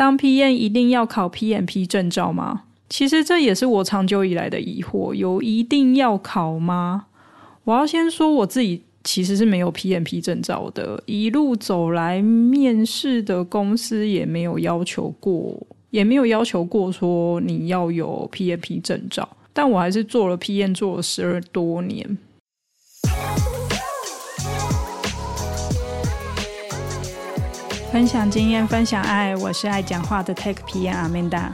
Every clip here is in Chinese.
当 PM 一定要考 PMP 证照吗？其实这也是我长久以来的疑惑，有一定要考吗？我要先说我自己其实是没有 PMP 证照的，一路走来面试的公司也没有要求过，也没有要求过说你要有 PMP 证照，但我还是做了 PM 做了十二多年。分享经验，分享爱，我是爱讲话的 Tech PM Amanda。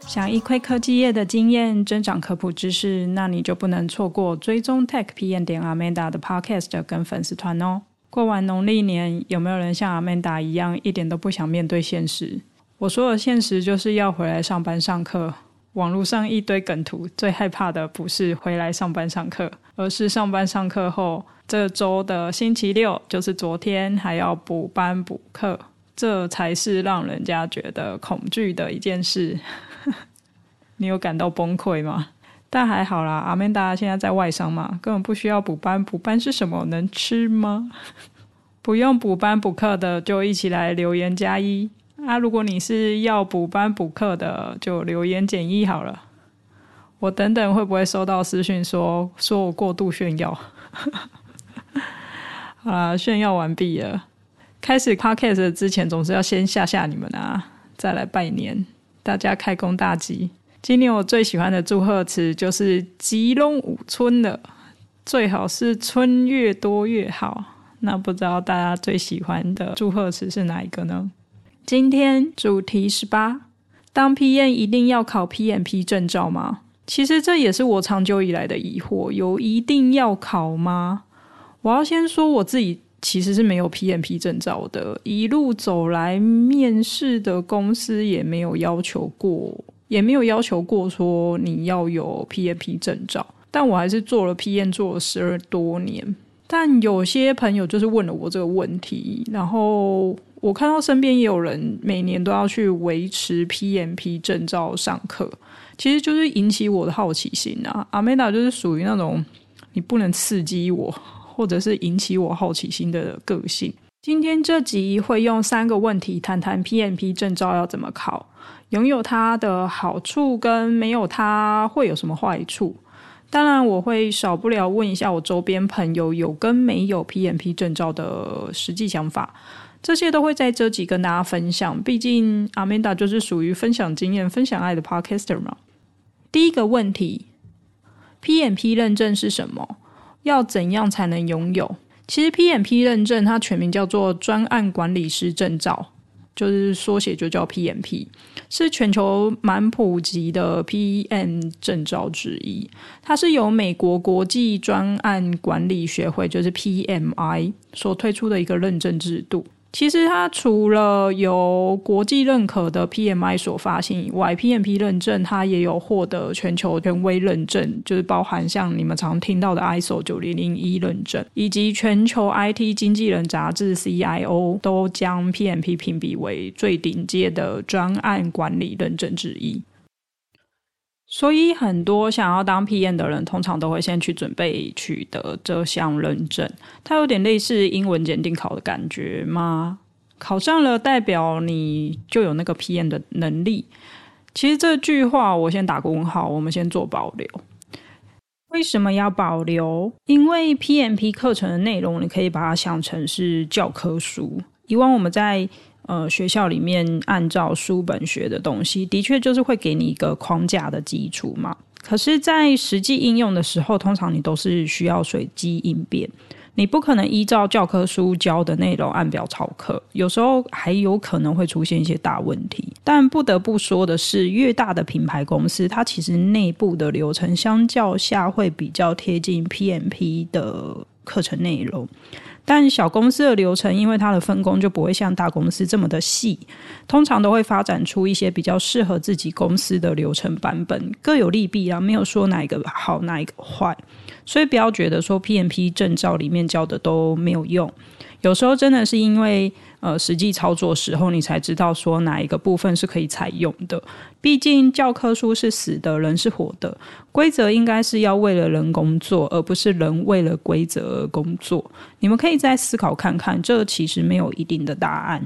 想一窥科技业的经验，增长科普知识，那你就不能错过追踪 Tech PM 点 Amanda 的 Podcast 跟粉丝团哦。过完农历年，有没有人像 Amanda 一样，一点都不想面对现实？我说的现实，就是要回来上班上课。网络上一堆梗图，最害怕的不是回来上班上课，而是上班上课后，这周的星期六，就是昨天还要补班补课，这才是让人家觉得恐惧的一件事。你有感到崩溃吗？但还好啦，阿曼达现在在外商嘛，根本不需要补班。补班是什么？能吃吗？不用补班补课的，就一起来留言加一。啊，如果你是要补班补课的，就留言减一好了。我等等会不会收到私讯说说我过度炫耀？好啦，炫耀完毕了。开始 podcast 之前，总是要先吓吓你们啊，再来拜年，大家开工大吉。今年我最喜欢的祝贺词就是“吉隆五春”了，最好是春越多越好。那不知道大家最喜欢的祝贺词是哪一个呢？今天主题十八，当 PM 一定要考 PMP 证照吗？其实这也是我长久以来的疑惑，有一定要考吗？我要先说我自己其实是没有 PMP 证照的，一路走来面试的公司也没有要求过。也没有要求过说你要有 PMP 证照，但我还是做了 PM 做了十二多年。但有些朋友就是问了我这个问题，然后我看到身边也有人每年都要去维持 PMP 证照上课，其实就是引起我的好奇心啊。阿美达就是属于那种你不能刺激我，或者是引起我好奇心的个性。今天这集会用三个问题谈谈 PMP 证照要怎么考。拥有它的好处跟没有它会有什么坏处？当然，我会少不了问一下我周边朋友有跟没有 PMP 证照的实际想法，这些都会在这集跟大家分享。毕竟 Amanda 就是属于分享经验、分享爱的 Podcaster 嘛。第一个问题，PMP 认证是什么？要怎样才能拥有？其实 PMP 认证它全名叫做专案管理师证照。就是缩写就叫 PMP，是全球蛮普及的 PM 证照之一。它是由美国国际专案管理学会，就是 PMI 所推出的一个认证制度。其实它除了由国际认可的 PMI 所发行以外，PMP 认证它也有获得全球权威认证，就是包含像你们常听到的 ISO 九零零一认证，以及全球 IT 经纪人杂志 CIO 都将 PMP 评比为最顶尖的专案管理认证之一。所以，很多想要当 PM 的人，通常都会先去准备取得这项认证。它有点类似英文检定考的感觉吗？考上了，代表你就有那个 PM 的能力。其实这句话我先打个问号，我们先做保留。为什么要保留？因为 PMP 课程的内容，你可以把它想成是教科书。以往我们在呃，学校里面按照书本学的东西，的确就是会给你一个框架的基础嘛。可是，在实际应用的时候，通常你都是需要随机应变，你不可能依照教科书教的内容按表操课，有时候还有可能会出现一些大问题。但不得不说的是，越大的品牌公司，它其实内部的流程相较下会比较贴近 PMP 的课程内容。但小公司的流程，因为它的分工就不会像大公司这么的细，通常都会发展出一些比较适合自己公司的流程版本，各有利弊啊，没有说哪一个好，哪一个坏，所以不要觉得说 PMP 证照里面教的都没有用，有时候真的是因为。呃，实际操作时候，你才知道说哪一个部分是可以采用的。毕竟教科书是死的，人是活的，规则应该是要为了人工作，而不是人为了规则而工作。你们可以再思考看看，这其实没有一定的答案。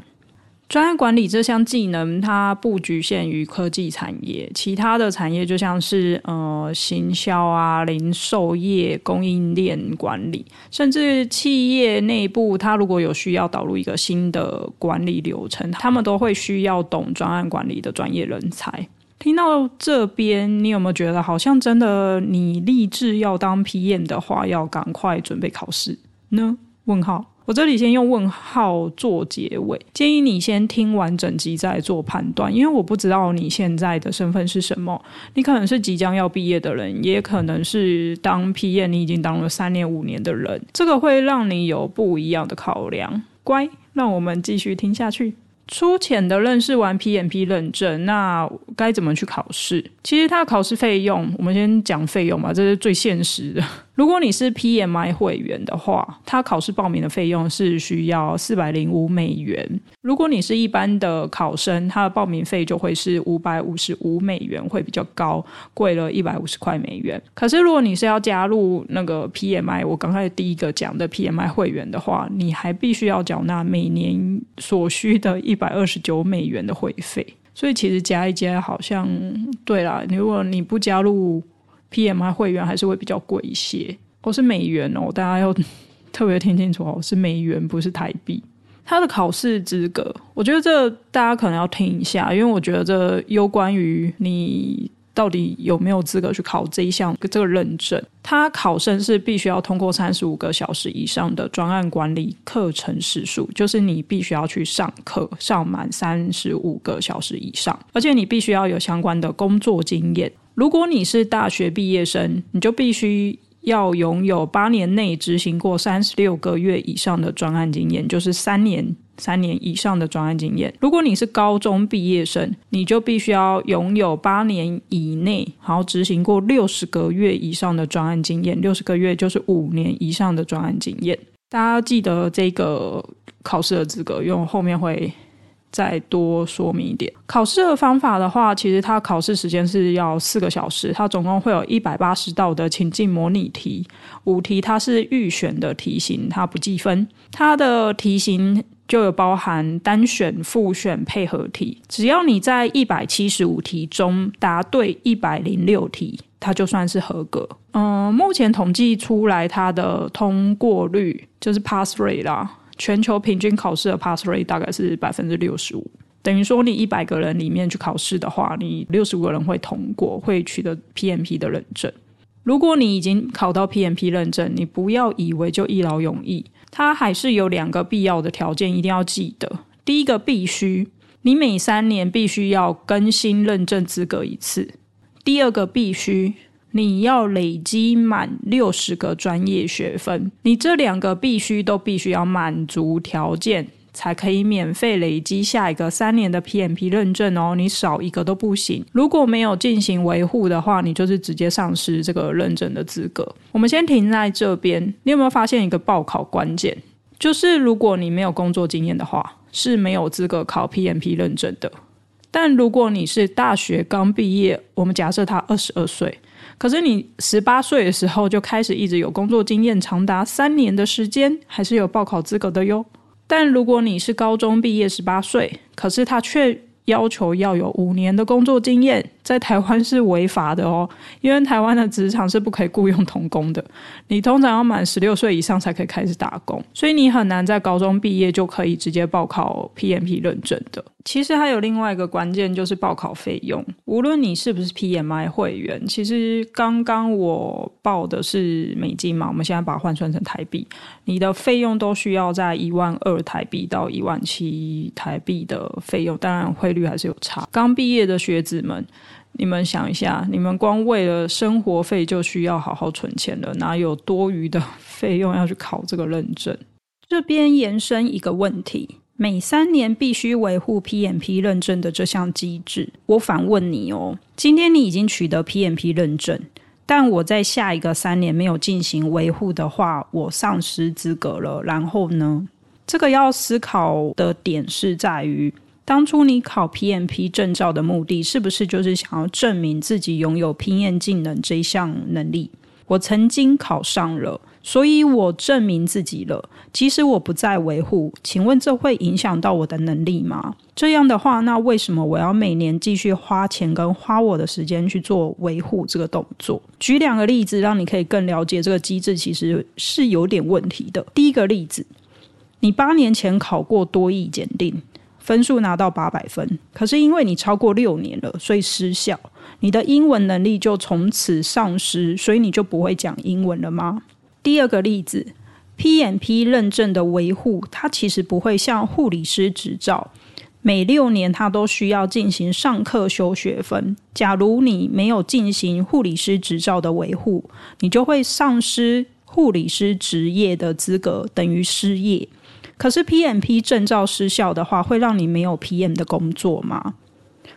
专案管理这项技能，它不局限于科技产业，其他的产业就像是呃行销啊、零售业、供应链管理，甚至企业内部，它如果有需要导入一个新的管理流程，他们都会需要懂专案管理的专业人才。听到这边，你有没有觉得好像真的，你立志要当 PM 的话，要赶快准备考试呢？问号。我这里先用问号做结尾，建议你先听完整集再做判断，因为我不知道你现在的身份是什么。你可能是即将要毕业的人，也可能是当 PM 你已经当了三年五年的人，这个会让你有不一样的考量。乖，让我们继续听下去。粗浅的认识完 PMP 认证，那该怎么去考试？其实它的考试费用，我们先讲费用吧，这是最现实的。如果你是 PMI 会员的话，他考试报名的费用是需要四百零五美元。如果你是一般的考生，他的报名费就会是五百五十五美元，会比较高，贵了一百五十块美元。可是如果你是要加入那个 PMI，我刚才第一个讲的 PMI 会员的话，你还必须要缴纳每年所需的一百二十九美元的会费。所以其实加一加，好像对啦，如果你不加入。PMI 会员还是会比较贵一些，哦，是美元哦，大家要 特别听清楚哦，是美元，不是台币。它的考试资格，我觉得这大家可能要听一下，因为我觉得这攸关于你到底有没有资格去考这一项这个认证。它考生是必须要通过三十五个小时以上的专案管理课程时数，就是你必须要去上课上满三十五个小时以上，而且你必须要有相关的工作经验。如果你是大学毕业生，你就必须要拥有八年内执行过三十六个月以上的专案经验，就是三年三年以上的专案经验。如果你是高中毕业生，你就必须要拥有八年以内，然后执行过六十个月以上的专案经验。六十个月就是五年以上的专案经验。大家记得这个考试的资格，因为我后面会。再多说明一点，考试的方法的话，其实它考试时间是要四个小时，它总共会有一百八十道的情境模拟题，五题它是预选的题型，它不计分。它的题型就有包含单选、复选、配合题，只要你在一百七十五题中答对一百零六题，它就算是合格。嗯，目前统计出来它的通过率就是 pass rate 啦。全球平均考试的 pass rate 大概是百分之六十五，等于说你一百个人里面去考试的话，你六十五个人会通过，会取得 PMP 的认证。如果你已经考到 PMP 认证，你不要以为就一劳永逸，它还是有两个必要的条件，一定要记得。第一个必须，你每三年必须要更新认证资格一次；第二个必须。你要累积满六十个专业学分，你这两个必须都必须要满足条件，才可以免费累积下一个三年的 PMP 认证哦。你少一个都不行。如果没有进行维护的话，你就是直接丧失这个认证的资格。我们先停在这边。你有没有发现一个报考关键？就是如果你没有工作经验的话，是没有资格考 PMP 认证的。但如果你是大学刚毕业，我们假设他二十二岁。可是你十八岁的时候就开始一直有工作经验，长达三年的时间，还是有报考资格的哟。但如果你是高中毕业十八岁，可是他却要求要有五年的工作经验，在台湾是违法的哦，因为台湾的职场是不可以雇佣童工的，你通常要满十六岁以上才可以开始打工，所以你很难在高中毕业就可以直接报考 PMP 认证的。其实还有另外一个关键，就是报考费用。无论你是不是 PMI 会员，其实刚刚我报的是美金嘛，我们现在把它换算成台币，你的费用都需要在一万二台币到一万七台币的费用，当然汇率还是有差。刚毕业的学子们，你们想一下，你们光为了生活费就需要好好存钱了，哪有多余的费用要去考这个认证？这边延伸一个问题。每三年必须维护 PMP 认证的这项机制，我反问你哦，今天你已经取得 PMP 认证，但我在下一个三年没有进行维护的话，我丧失资格了。然后呢？这个要思考的点是在于，当初你考 PMP 证照的目的是不是就是想要证明自己拥有 PM 技能这项能力？我曾经考上了。所以我证明自己了。即使我不再维护，请问这会影响到我的能力吗？这样的话，那为什么我要每年继续花钱跟花我的时间去做维护这个动作？举两个例子，让你可以更了解这个机制其实是有点问题的。第一个例子，你八年前考过多益检定，分数拿到八百分，可是因为你超过六年了，所以失效，你的英文能力就从此丧失，所以你就不会讲英文了吗？第二个例子，PMP 认证的维护，它其实不会像护理师执照，每六年它都需要进行上课修学分。假如你没有进行护理师执照的维护，你就会丧失护理师职业的资格，等于失业。可是 PMP 证照失效的话，会让你没有 PM 的工作吗？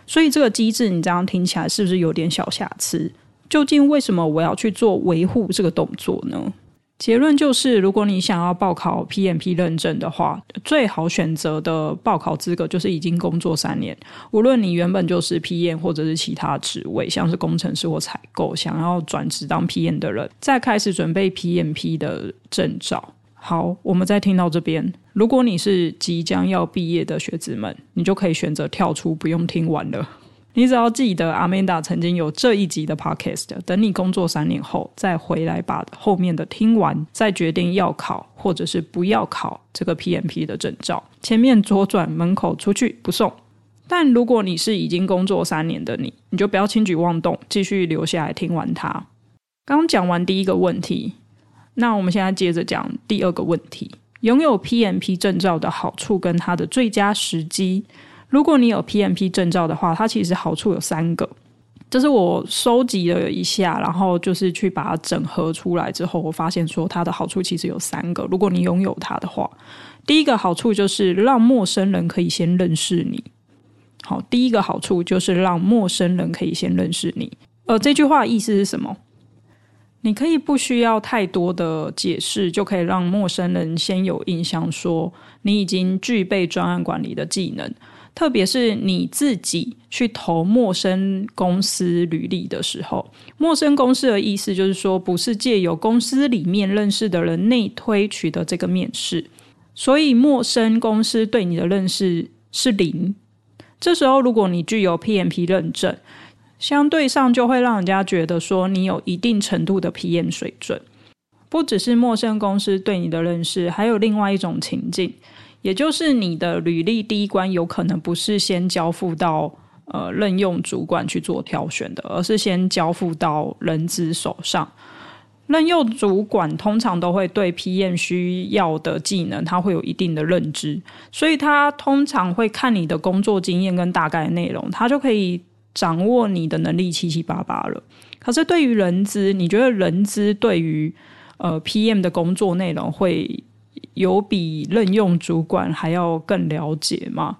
所以这个机制，你这样听起来是不是有点小瑕疵？究竟为什么我要去做维护这个动作呢？结论就是，如果你想要报考 PMP 认证的话，最好选择的报考资格就是已经工作三年，无论你原本就是 PM 或者是其他职位，像是工程师或采购，想要转职当 PM 的人，再开始准备 PMP 的证照。好，我们再听到这边，如果你是即将要毕业的学子们，你就可以选择跳出，不用听完了。你只要记得，Amanda 曾经有这一集的 Podcast，等你工作三年后再回来把后面的听完，再决定要考或者是不要考这个 PMP 的证照。前面左转门口出去不送。但如果你是已经工作三年的你，你就不要轻举妄动，继续留下来听完它。刚讲完第一个问题，那我们现在接着讲第二个问题：拥有 PMP 证照的好处跟它的最佳时机。如果你有 PMP 证照的话，它其实好处有三个，这是我收集了一下，然后就是去把它整合出来之后，我发现说它的好处其实有三个。如果你拥有它的话，第一个好处就是让陌生人可以先认识你。好，第一个好处就是让陌生人可以先认识你。呃，这句话意思是什么？你可以不需要太多的解释，就可以让陌生人先有印象，说你已经具备专案管理的技能。特别是你自己去投陌生公司履历的时候，陌生公司的意思就是说，不是借由公司里面认识的人内推取得这个面试，所以陌生公司对你的认识是零。这时候，如果你具有 PMP 认证，相对上就会让人家觉得说你有一定程度的 PM 水准。不只是陌生公司对你的认识，还有另外一种情境。也就是你的履历第一关有可能不是先交付到呃任用主管去做挑选的，而是先交付到人资手上。任用主管通常都会对 PM 需要的技能，他会有一定的认知，所以他通常会看你的工作经验跟大概内容，他就可以掌握你的能力七七八八了。可是对于人资，你觉得人资对于呃 PM 的工作内容会？有比任用主管还要更了解吗？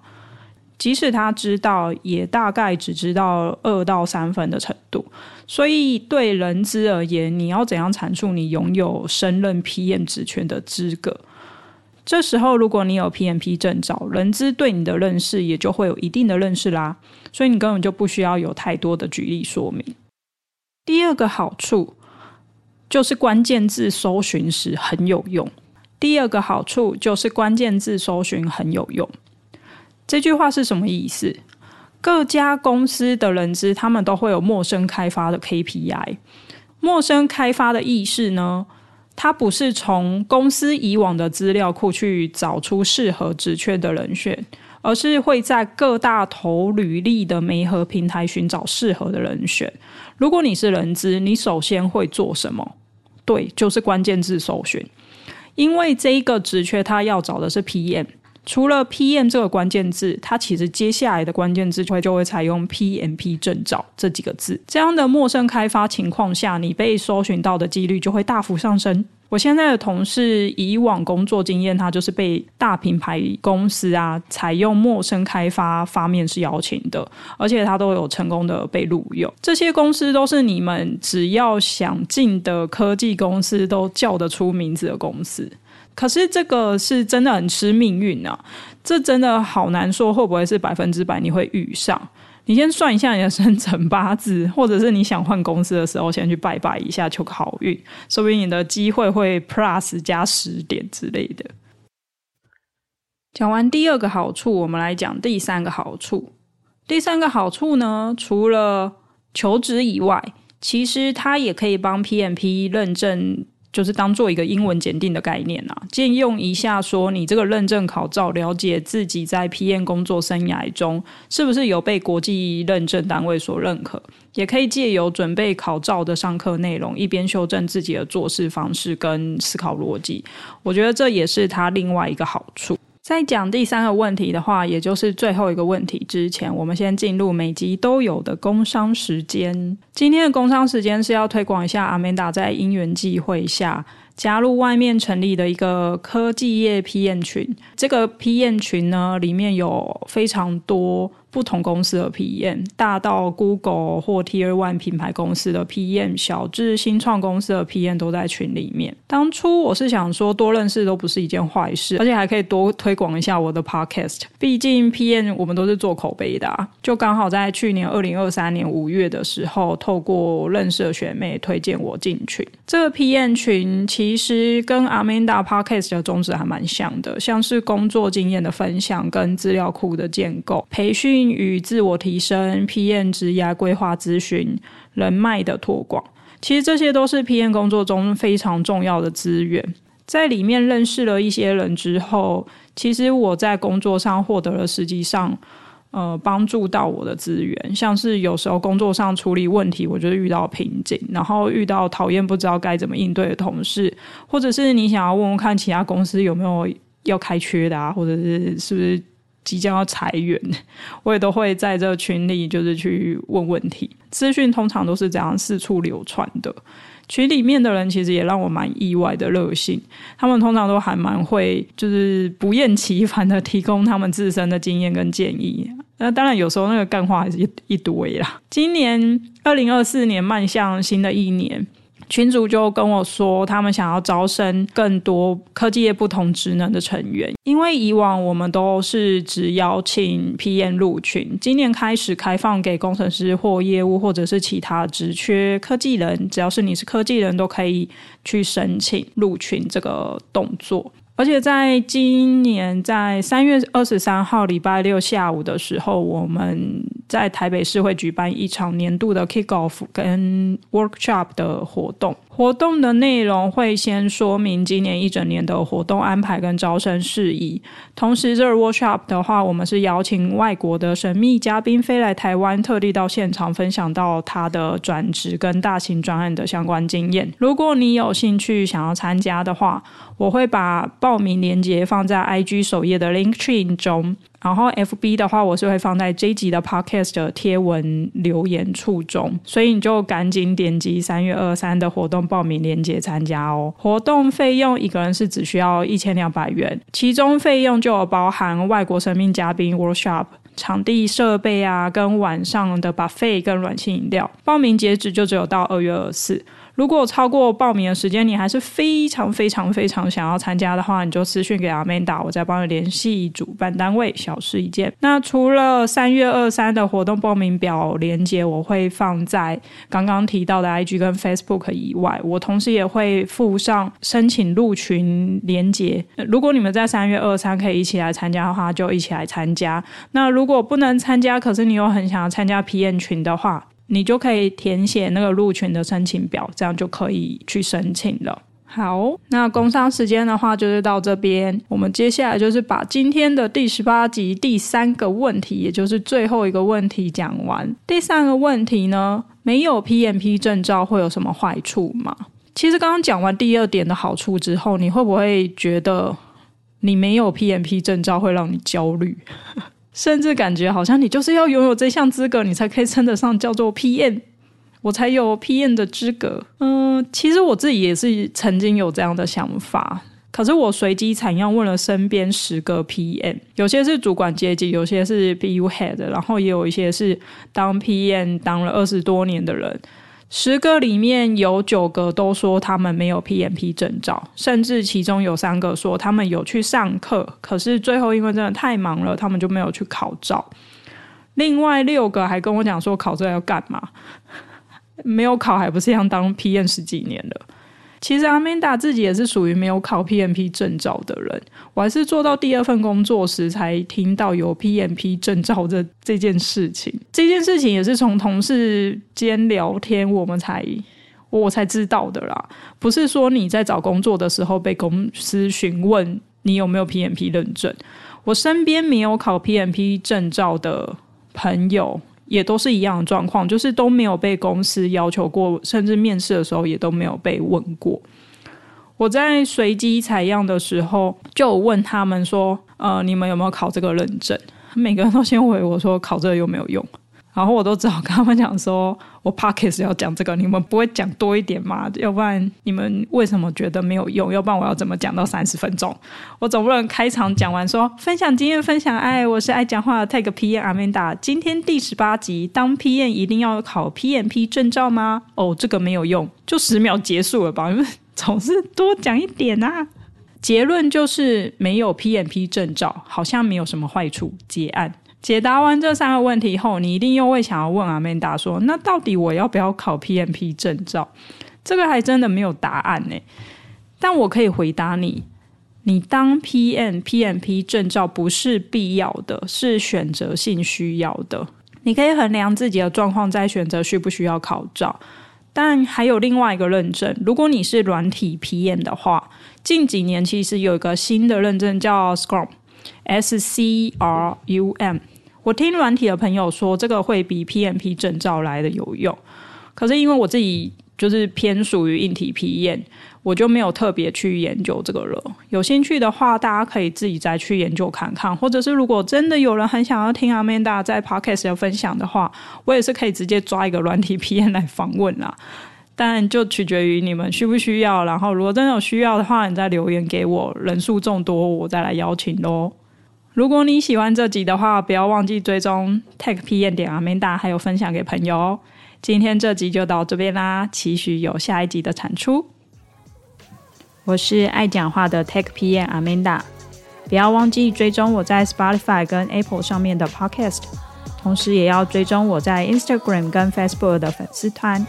即使他知道，也大概只知道二到三分的程度。所以对人资而言，你要怎样阐述你拥有升任 PM 职权的资格？这时候，如果你有 PMP 证照，人资对你的认识也就会有一定的认识啦。所以你根本就不需要有太多的举例说明。第二个好处就是关键字搜寻时很有用。第二个好处就是关键字搜寻很有用。这句话是什么意思？各家公司的人资他们都会有陌生开发的 KPI。陌生开发的意思呢，他不是从公司以往的资料库去找出适合职缺的人选，而是会在各大投履历的媒合平台寻找适合的人选。如果你是人资，你首先会做什么？对，就是关键字搜寻。因为这一个职缺，他要找的是 PM，除了 PM 这个关键字，它其实接下来的关键字就会就会采用 PMP 证照这几个字。这样的陌生开发情况下，你被搜寻到的几率就会大幅上升。我现在的同事以往工作经验，他就是被大品牌公司啊采用陌生开发发面试邀请的，而且他都有成功的被录用。这些公司都是你们只要想进的科技公司都叫得出名字的公司。可是这个是真的很吃命运啊，这真的好难说会不会是百分之百你会遇上。你先算一下你的生辰八字，或者是你想换公司的时候，先去拜拜一下求个好运，说不定你的机会会 plus 加十点之类的。讲完第二个好处，我们来讲第三个好处。第三个好处呢，除了求职以外，其实它也可以帮 PMP 认证。就是当做一个英文检定的概念啊，借用一下说，你这个认证考照，了解自己在 PM 工作生涯中是不是有被国际认证单位所认可，也可以借由准备考照的上课内容，一边修正自己的做事方式跟思考逻辑。我觉得这也是它另外一个好处。在讲第三个问题的话，也就是最后一个问题之前，我们先进入每集都有的工商时间。今天的工商时间是要推广一下阿曼达在因缘际会下加入外面成立的一个科技业 PM 群。这个 PM 群呢，里面有非常多。不同公司的 PM，大到 Google 或 Tier One 品牌公司的 PM，小至新创公司的 PM 都在群里面。当初我是想说，多认识都不是一件坏事，而且还可以多推广一下我的 Podcast。毕竟 PM 我们都是做口碑的啊，就刚好在去年二零二三年五月的时候，透过认识的学妹推荐我进群。这个 PM 群其实跟 Amanda Podcast 的宗旨还蛮像的，像是工作经验的分享跟资料库的建构、培训。与自我提升、PN 职涯规划咨询、人脉的拓广，其实这些都是 PN 工作中非常重要的资源。在里面认识了一些人之后，其实我在工作上获得了实际上呃帮助到我的资源，像是有时候工作上处理问题，我觉得遇到瓶颈，然后遇到讨厌不知道该怎么应对的同事，或者是你想要问问看其他公司有没有要开缺的啊，或者是是不是。即将要裁员，我也都会在这个群里，就是去问问题。资讯通常都是这样四处流传的。群里面的人其实也让我蛮意外的热心，他们通常都还蛮会，就是不厌其烦的提供他们自身的经验跟建议。那当然有时候那个干话还是一一堆啦。今年二零二四年迈向新的一年。群主就跟我说，他们想要招生更多科技业不同职能的成员，因为以往我们都是只邀请 PM 入群，今年开始开放给工程师或业务或者是其他职缺科技人，只要是你是科技人都可以去申请入群这个动作。而且在今年，在三月二十三号礼拜六下午的时候，我们在台北市会举办一场年度的 Kick Off 跟 Workshop 的活动。活动的内容会先说明今年一整年的活动安排跟招生事宜，同时这 workshop 的话，我们是邀请外国的神秘嘉宾飞来台湾，特地到现场分享到他的转职跟大型专案的相关经验。如果你有兴趣想要参加的话，我会把报名链接放在 IG 首页的 Link Tree 中。然后 FB 的话，我是会放在这一集的 Podcast 的贴文留言处中，所以你就赶紧点击三月二三的活动报名链接参加哦。活动费用一个人是只需要一千两百元，其中费用就有包含外国生命嘉宾 Workshop、场地设备啊，跟晚上的 Buffet 跟软性饮料。报名截止就只有到二月二十四。如果超过报名的时间，你还是非常非常非常想要参加的话，你就私讯给 Amanda，我再帮你联系主办单位，小事一件。那除了三月二三的活动报名表连接，我会放在刚刚提到的 IG 跟 Facebook 以外，我同时也会附上申请入群连接。如果你们在三月二三可以一起来参加的话，就一起来参加。那如果不能参加，可是你又很想要参加 PM 群的话，你就可以填写那个入群的申请表，这样就可以去申请了。好，那工商时间的话就是到这边，我们接下来就是把今天的第十八集第三个问题，也就是最后一个问题讲完。第三个问题呢，没有 PMP 证照会有什么坏处吗？其实刚刚讲完第二点的好处之后，你会不会觉得你没有 PMP 证照会让你焦虑？甚至感觉好像你就是要拥有这项资格，你才可以称得上叫做 PM，我才有 PM 的资格。嗯，其实我自己也是曾经有这样的想法，可是我随机采样问了身边十个 PM，有些是主管阶级，有些是 BU Head，然后也有一些是当 PM 当了二十多年的人。十个里面有九个都说他们没有 PMP 证照，甚至其中有三个说他们有去上课，可是最后因为真的太忙了，他们就没有去考照。另外六个还跟我讲说考这个要干嘛？没有考还不是一样当 PM 十几年了？其实阿曼达自己也是属于没有考 PMP 证照的人，我还是做到第二份工作时才听到有 PMP 证照的这件事情。这件事情也是从同事间聊天，我们才我才知道的啦。不是说你在找工作的时候被公司询问你有没有 PMP 认证，我身边没有考 PMP 证照的朋友。也都是一样的状况，就是都没有被公司要求过，甚至面试的时候也都没有被问过。我在随机采样的时候，就问他们说：“呃，你们有没有考这个认证？”每个人都先回我说：“考这个有没有用？”然后我都只好跟他们讲说，我 podcast 要讲这个，你们不会讲多一点吗？要不然你们为什么觉得没有用？要不然我要怎么讲到三十分钟？我总不能开场讲完说分享经验、分享爱，我是爱讲话的 Tech PM Amanda。今天第十八集，当 PM 一定要考 PMP 证照吗？哦，这个没有用，就十秒结束了吧？你 们总是多讲一点啊。结论就是没有 PMP 证照，好像没有什么坏处。结案。解答完这三个问题后，你一定又会想要问阿曼达说：“那到底我要不要考 PMP 证照？”这个还真的没有答案呢。但我可以回答你：你当 PM PMP 证照不是必要的，是选择性需要的。你可以衡量自己的状况，再选择需不需要考照。但还有另外一个认证，如果你是软体 PM 的话，近几年其实有一个新的认证叫 Scrum，S C R U M。我听软体的朋友说，这个会比 PMP 证照来的有用。可是因为我自己就是偏属于硬体 PM，我就没有特别去研究这个了。有兴趣的话，大家可以自己再去研究看看。或者是如果真的有人很想要听 Amanda 在 Podcast 有分享的话，我也是可以直接抓一个软体 PM 来访问啦。但就取决于你们需不需要。然后如果真的有需要的话，你再留言给我，人数众多，我再来邀请喽。如果你喜欢这集的话，不要忘记追踪 Tech P N 点 Amanda，还有分享给朋友哦。今天这集就到这边啦，期许有下一集的产出。我是爱讲话的 Tech P N Amanda，不要忘记追踪我在 Spotify 跟 Apple 上面的 Podcast，同时也要追踪我在 Instagram 跟 Facebook 的粉丝团。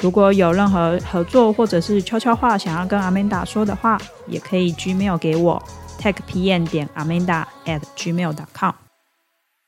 如果有任何合作或者是悄悄话想要跟 Amanda 说的话，也可以 Gmail 给我。Techpm 点 amanda at gmail dot com。